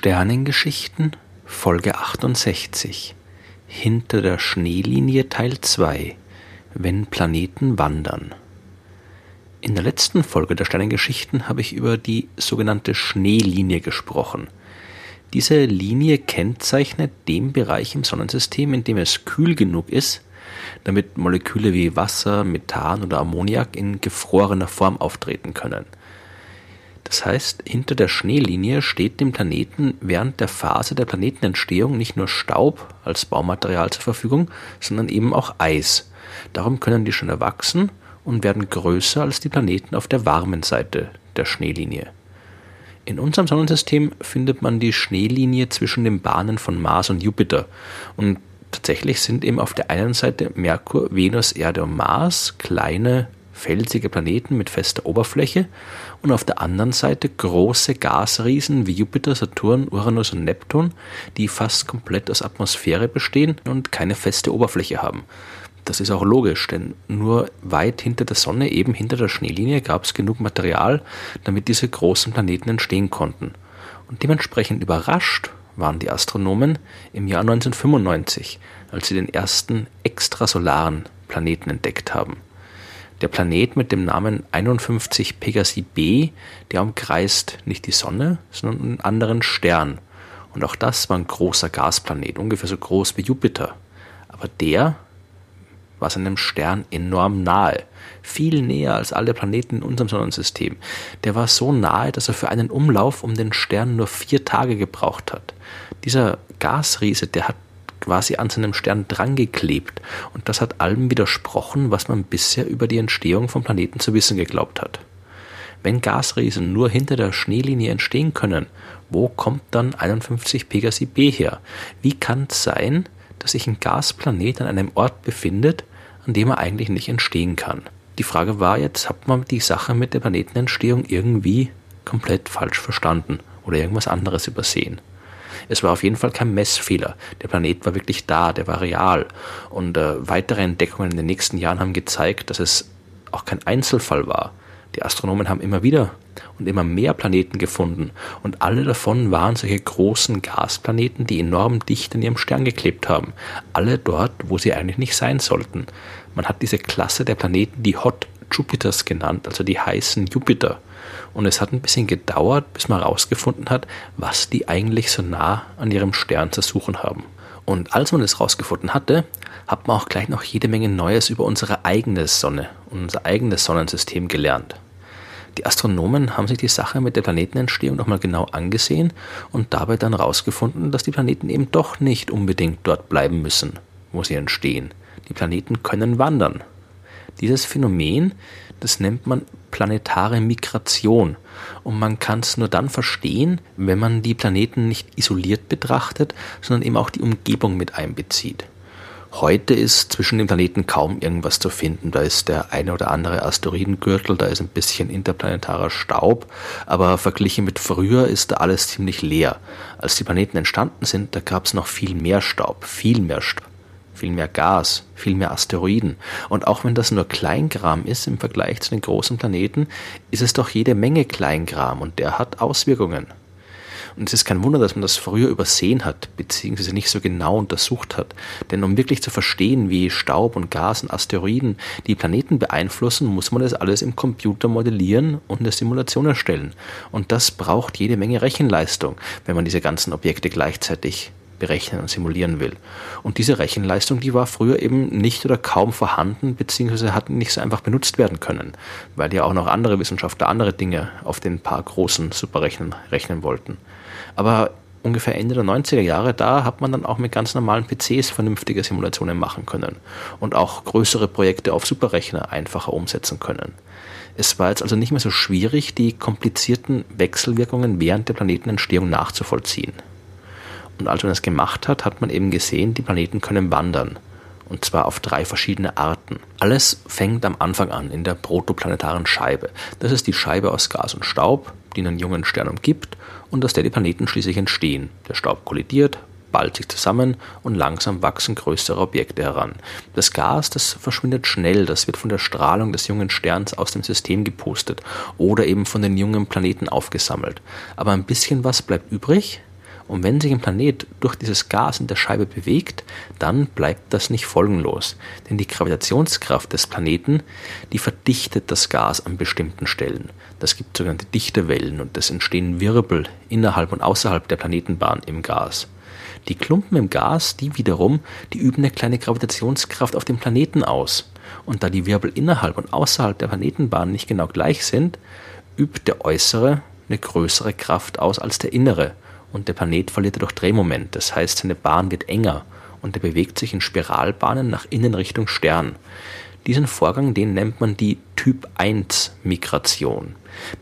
Sternengeschichten Folge 68 Hinter der Schneelinie Teil 2 Wenn Planeten wandern In der letzten Folge der Sternengeschichten habe ich über die sogenannte Schneelinie gesprochen. Diese Linie kennzeichnet den Bereich im Sonnensystem, in dem es kühl genug ist, damit Moleküle wie Wasser, Methan oder Ammoniak in gefrorener Form auftreten können – das heißt, hinter der Schneelinie steht dem Planeten während der Phase der Planetenentstehung nicht nur Staub als Baumaterial zur Verfügung, sondern eben auch Eis. Darum können die schon erwachsen und werden größer als die Planeten auf der warmen Seite der Schneelinie. In unserem Sonnensystem findet man die Schneelinie zwischen den Bahnen von Mars und Jupiter. Und tatsächlich sind eben auf der einen Seite Merkur, Venus, Erde und Mars kleine felsige Planeten mit fester Oberfläche und auf der anderen Seite große Gasriesen wie Jupiter, Saturn, Uranus und Neptun, die fast komplett aus Atmosphäre bestehen und keine feste Oberfläche haben. Das ist auch logisch, denn nur weit hinter der Sonne, eben hinter der Schneelinie, gab es genug Material, damit diese großen Planeten entstehen konnten. Und dementsprechend überrascht waren die Astronomen im Jahr 1995, als sie den ersten extrasolaren Planeten entdeckt haben. Der Planet mit dem Namen 51 Pegasi b, der umkreist nicht die Sonne, sondern einen anderen Stern. Und auch das war ein großer Gasplanet, ungefähr so groß wie Jupiter. Aber der war seinem Stern enorm nahe, viel näher als alle Planeten in unserem Sonnensystem. Der war so nahe, dass er für einen Umlauf um den Stern nur vier Tage gebraucht hat. Dieser Gasriese, der hat quasi an seinem Stern drangeklebt. Und das hat allem widersprochen, was man bisher über die Entstehung von Planeten zu wissen geglaubt hat. Wenn Gasriesen nur hinter der Schneelinie entstehen können, wo kommt dann 51 Pegasi b her? Wie kann es sein, dass sich ein Gasplanet an einem Ort befindet, an dem er eigentlich nicht entstehen kann? Die Frage war jetzt, hat man die Sache mit der Planetenentstehung irgendwie komplett falsch verstanden oder irgendwas anderes übersehen? Es war auf jeden Fall kein Messfehler. Der Planet war wirklich da, der war real. Und äh, weitere Entdeckungen in den nächsten Jahren haben gezeigt, dass es auch kein Einzelfall war. Die Astronomen haben immer wieder und immer mehr Planeten gefunden und alle davon waren solche großen Gasplaneten, die enorm dicht an ihrem Stern geklebt haben. Alle dort, wo sie eigentlich nicht sein sollten. Man hat diese Klasse der Planeten die Hot Jupiters genannt, also die heißen Jupiter. Und es hat ein bisschen gedauert, bis man herausgefunden hat, was die eigentlich so nah an ihrem Stern zu suchen haben. Und als man es herausgefunden hatte, hat man auch gleich noch jede Menge Neues über unsere eigene Sonne und unser eigenes Sonnensystem gelernt. Die Astronomen haben sich die Sache mit der Planetenentstehung nochmal genau angesehen und dabei dann herausgefunden, dass die Planeten eben doch nicht unbedingt dort bleiben müssen, wo sie entstehen. Die Planeten können wandern. Dieses Phänomen, das nennt man planetare Migration. Und man kann es nur dann verstehen, wenn man die Planeten nicht isoliert betrachtet, sondern eben auch die Umgebung mit einbezieht. Heute ist zwischen den Planeten kaum irgendwas zu finden. Da ist der eine oder andere Asteroidengürtel, da ist ein bisschen interplanetarer Staub, aber verglichen mit früher ist da alles ziemlich leer. Als die Planeten entstanden sind, da gab es noch viel mehr Staub, viel mehr Staub viel mehr Gas, viel mehr Asteroiden. Und auch wenn das nur Kleingram ist im Vergleich zu den großen Planeten, ist es doch jede Menge Kleingram und der hat Auswirkungen. Und es ist kein Wunder, dass man das früher übersehen hat, beziehungsweise nicht so genau untersucht hat. Denn um wirklich zu verstehen, wie Staub und Gas und Asteroiden die Planeten beeinflussen, muss man das alles im Computer modellieren und eine Simulation erstellen. Und das braucht jede Menge Rechenleistung, wenn man diese ganzen Objekte gleichzeitig berechnen und simulieren will. Und diese Rechenleistung, die war früher eben nicht oder kaum vorhanden, beziehungsweise hat nicht so einfach benutzt werden können, weil ja auch noch andere Wissenschaftler andere Dinge auf den paar großen Superrechnern rechnen wollten. Aber ungefähr Ende der 90er Jahre, da hat man dann auch mit ganz normalen PCs vernünftige Simulationen machen können und auch größere Projekte auf Superrechner einfacher umsetzen können. Es war jetzt also nicht mehr so schwierig, die komplizierten Wechselwirkungen während der Planetenentstehung nachzuvollziehen. Und als man das gemacht hat, hat man eben gesehen, die Planeten können wandern. Und zwar auf drei verschiedene Arten. Alles fängt am Anfang an, in der protoplanetaren Scheibe. Das ist die Scheibe aus Gas und Staub, die einen jungen Stern umgibt und aus der die Planeten schließlich entstehen. Der Staub kollidiert, ballt sich zusammen und langsam wachsen größere Objekte heran. Das Gas, das verschwindet schnell, das wird von der Strahlung des jungen Sterns aus dem System gepustet oder eben von den jungen Planeten aufgesammelt. Aber ein bisschen was bleibt übrig Und wenn sich ein Planet durch dieses Gas in der Scheibe bewegt, dann bleibt das nicht folgenlos. Denn die Gravitationskraft des Planeten, die verdichtet das Gas an bestimmten Stellen. Das gibt sogenannte Dichtewellen und es entstehen Wirbel innerhalb und außerhalb der Planetenbahn im Gas. Die Klumpen im Gas, die wiederum, die üben eine kleine Gravitationskraft auf dem Planeten aus. Und da die Wirbel innerhalb und außerhalb der Planetenbahn nicht genau gleich sind, übt der äußere eine größere Kraft aus als der innere und der Planet verliert dadurch Drehmoment. Das heißt, seine Bahn wird enger und er bewegt sich in Spiralbahnen nach innen Richtung Stern. Diesen Vorgang, den nennt man die Typ 1 Migration.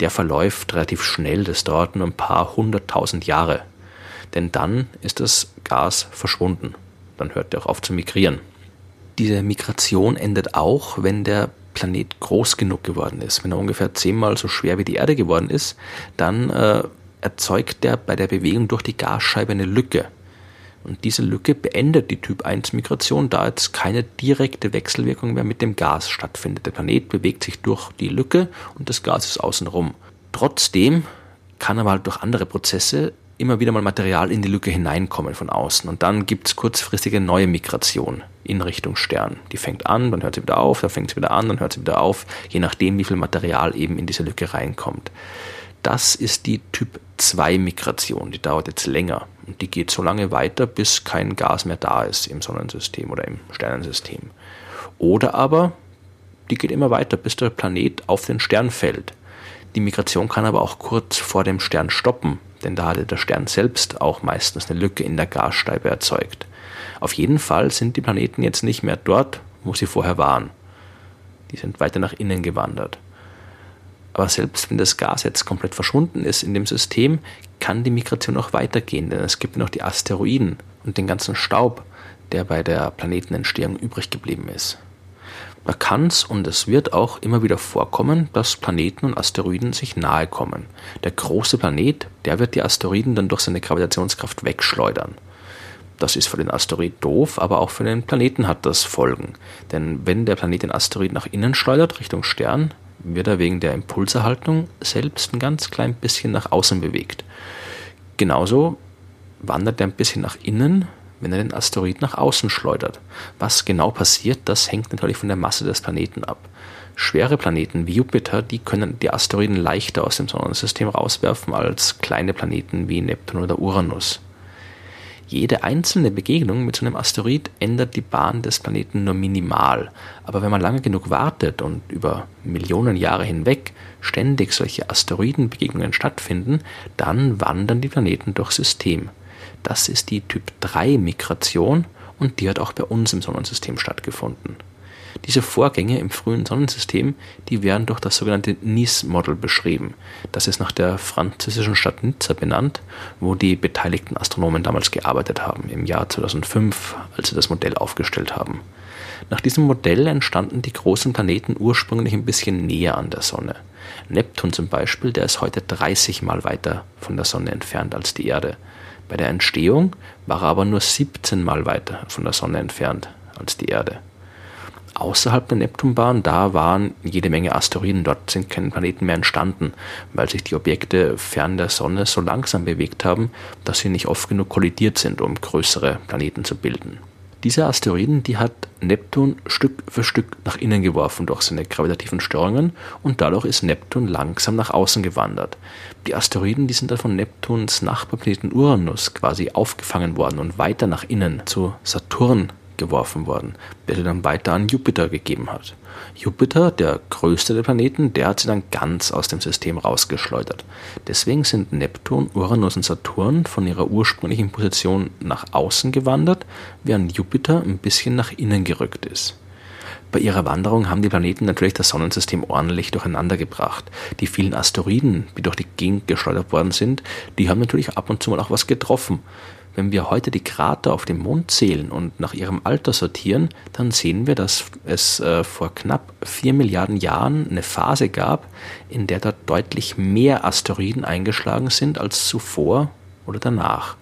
Der verläuft relativ schnell, das dauert nur ein paar hunderttausend Jahre. Denn dann ist das Gas verschwunden. Dann hört er auch auf zu migrieren. Diese Migration endet auch, wenn der Planet groß genug geworden ist. Wenn er ungefähr zehnmal so schwer wie die Erde geworden ist, dann äh, erzeugt er bei der Bewegung durch die Gasscheibe eine Lücke. Und diese Lücke beendet die Typ 1 Migration, da jetzt keine direkte Wechselwirkung mehr mit dem Gas stattfindet. Der Planet bewegt sich durch die Lücke und das Gas ist außenrum. Trotzdem kann aber halt durch andere Prozesse immer wieder mal Material in die Lücke hineinkommen von außen. Und dann gibt es kurzfristige neue Migration in Richtung Stern. Die fängt an, dann hört sie wieder auf, dann fängt sie wieder an, dann hört sie wieder auf, je nachdem, wie viel Material eben in diese Lücke reinkommt. Das ist die Typ 2 Migration, die dauert jetzt länger und die geht so lange weiter, bis kein Gas mehr da ist im Sonnensystem oder im Sternensystem. Oder aber die geht immer weiter, bis der Planet auf den Stern fällt. Die Migration kann aber auch kurz vor dem Stern stoppen, denn da hatte der Stern selbst auch meistens eine Lücke in der Gasscheibe erzeugt. Auf jeden Fall sind die Planeten jetzt nicht mehr dort, wo sie vorher waren. Die sind weiter nach innen gewandert. Aber selbst wenn das Gas jetzt komplett verschwunden ist in dem System, kann die Migration auch weitergehen, denn es gibt noch die Asteroiden und den ganzen Staub, der bei der Planetenentstehung übrig geblieben ist. Da kann es und es wird auch immer wieder vorkommen, dass Planeten und Asteroiden sich nahe kommen. Der große Planet, der wird die Asteroiden dann durch seine Gravitationskraft wegschleudern. Das ist für den Asteroid doof, aber auch für den Planeten hat das Folgen. Denn wenn der Planet den Asteroid nach innen schleudert, Richtung Stern, wird er wegen der Impulserhaltung selbst ein ganz klein bisschen nach außen bewegt. Genauso wandert er ein bisschen nach innen, wenn er den Asteroid nach außen schleudert. Was genau passiert, das hängt natürlich von der Masse des Planeten ab. Schwere Planeten wie Jupiter, die können die Asteroiden leichter aus dem Sonnensystem rauswerfen als kleine Planeten wie Neptun oder Uranus. Jede einzelne Begegnung mit so einem Asteroid ändert die Bahn des Planeten nur minimal. Aber wenn man lange genug wartet und über Millionen Jahre hinweg ständig solche Asteroidenbegegnungen stattfinden, dann wandern die Planeten durchs System. Das ist die Typ 3 Migration und die hat auch bei uns im Sonnensystem stattgefunden. Diese Vorgänge im frühen Sonnensystem, die werden durch das sogenannte Nice-Model beschrieben. Das ist nach der französischen Stadt Nizza benannt, wo die beteiligten Astronomen damals gearbeitet haben, im Jahr 2005, als sie das Modell aufgestellt haben. Nach diesem Modell entstanden die großen Planeten ursprünglich ein bisschen näher an der Sonne. Neptun zum Beispiel, der ist heute 30 Mal weiter von der Sonne entfernt als die Erde. Bei der Entstehung war er aber nur 17 Mal weiter von der Sonne entfernt als die Erde außerhalb der Neptunbahn, da waren jede Menge Asteroiden. Dort sind keine Planeten mehr entstanden, weil sich die Objekte fern der Sonne so langsam bewegt haben, dass sie nicht oft genug kollidiert sind, um größere Planeten zu bilden. Diese Asteroiden, die hat Neptun Stück für Stück nach innen geworfen durch seine gravitativen Störungen und dadurch ist Neptun langsam nach außen gewandert. Die Asteroiden, die sind dann von Neptuns Nachbarplaneten Uranus quasi aufgefangen worden und weiter nach innen zu Saturn geworfen worden, der sie dann weiter an Jupiter gegeben hat. Jupiter, der größte der Planeten, der hat sie dann ganz aus dem System rausgeschleudert. Deswegen sind Neptun, Uranus und Saturn von ihrer ursprünglichen Position nach außen gewandert, während Jupiter ein bisschen nach innen gerückt ist. Bei ihrer Wanderung haben die Planeten natürlich das Sonnensystem ordentlich durcheinander gebracht. Die vielen Asteroiden, die durch die Gegend geschleudert worden sind, die haben natürlich ab und zu mal auch was getroffen. Wenn wir heute die Krater auf dem Mond zählen und nach ihrem Alter sortieren, dann sehen wir, dass es äh, vor knapp vier Milliarden Jahren eine Phase gab, in der dort deutlich mehr Asteroiden eingeschlagen sind als zuvor oder danach.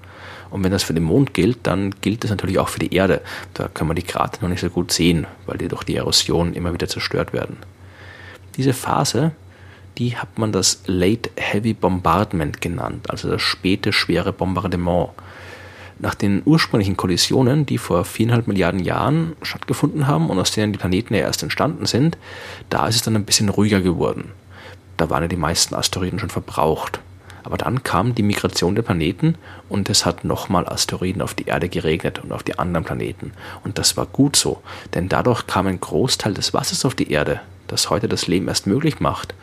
Und wenn das für den Mond gilt, dann gilt das natürlich auch für die Erde. Da kann man die Krater noch nicht so gut sehen, weil die durch die Erosion immer wieder zerstört werden. Diese Phase, die hat man das Late Heavy Bombardment genannt, also das späte schwere Bombardement. Nach den ursprünglichen Kollisionen, die vor viereinhalb Milliarden Jahren stattgefunden haben und aus denen die Planeten ja erst entstanden sind, da ist es dann ein bisschen ruhiger geworden. Da waren ja die meisten Asteroiden schon verbraucht. Aber dann kam die Migration der Planeten und es hat nochmal Asteroiden auf die Erde geregnet und auf die anderen Planeten. Und das war gut so, denn dadurch kam ein Großteil des Wassers auf die Erde, das heute das Leben erst möglich macht.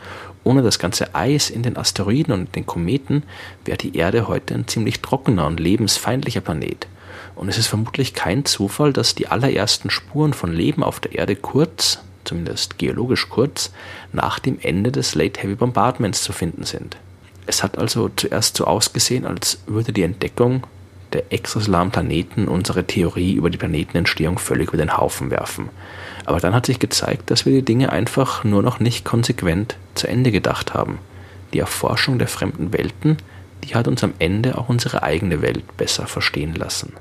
Ohne das ganze Eis in den Asteroiden und den Kometen wäre die Erde heute ein ziemlich trockener und lebensfeindlicher Planet. Und es ist vermutlich kein Zufall, dass die allerersten Spuren von Leben auf der Erde kurz, zumindest geologisch kurz, nach dem Ende des Late Heavy Bombardments zu finden sind. Es hat also zuerst so ausgesehen, als würde die Entdeckung der exosolaren Planeten unsere Theorie über die Planetenentstehung völlig über den Haufen werfen. Aber dann hat sich gezeigt, dass wir die Dinge einfach nur noch nicht konsequent zu Ende gedacht haben. Die Erforschung der fremden Welten, die hat uns am Ende auch unsere eigene Welt besser verstehen lassen.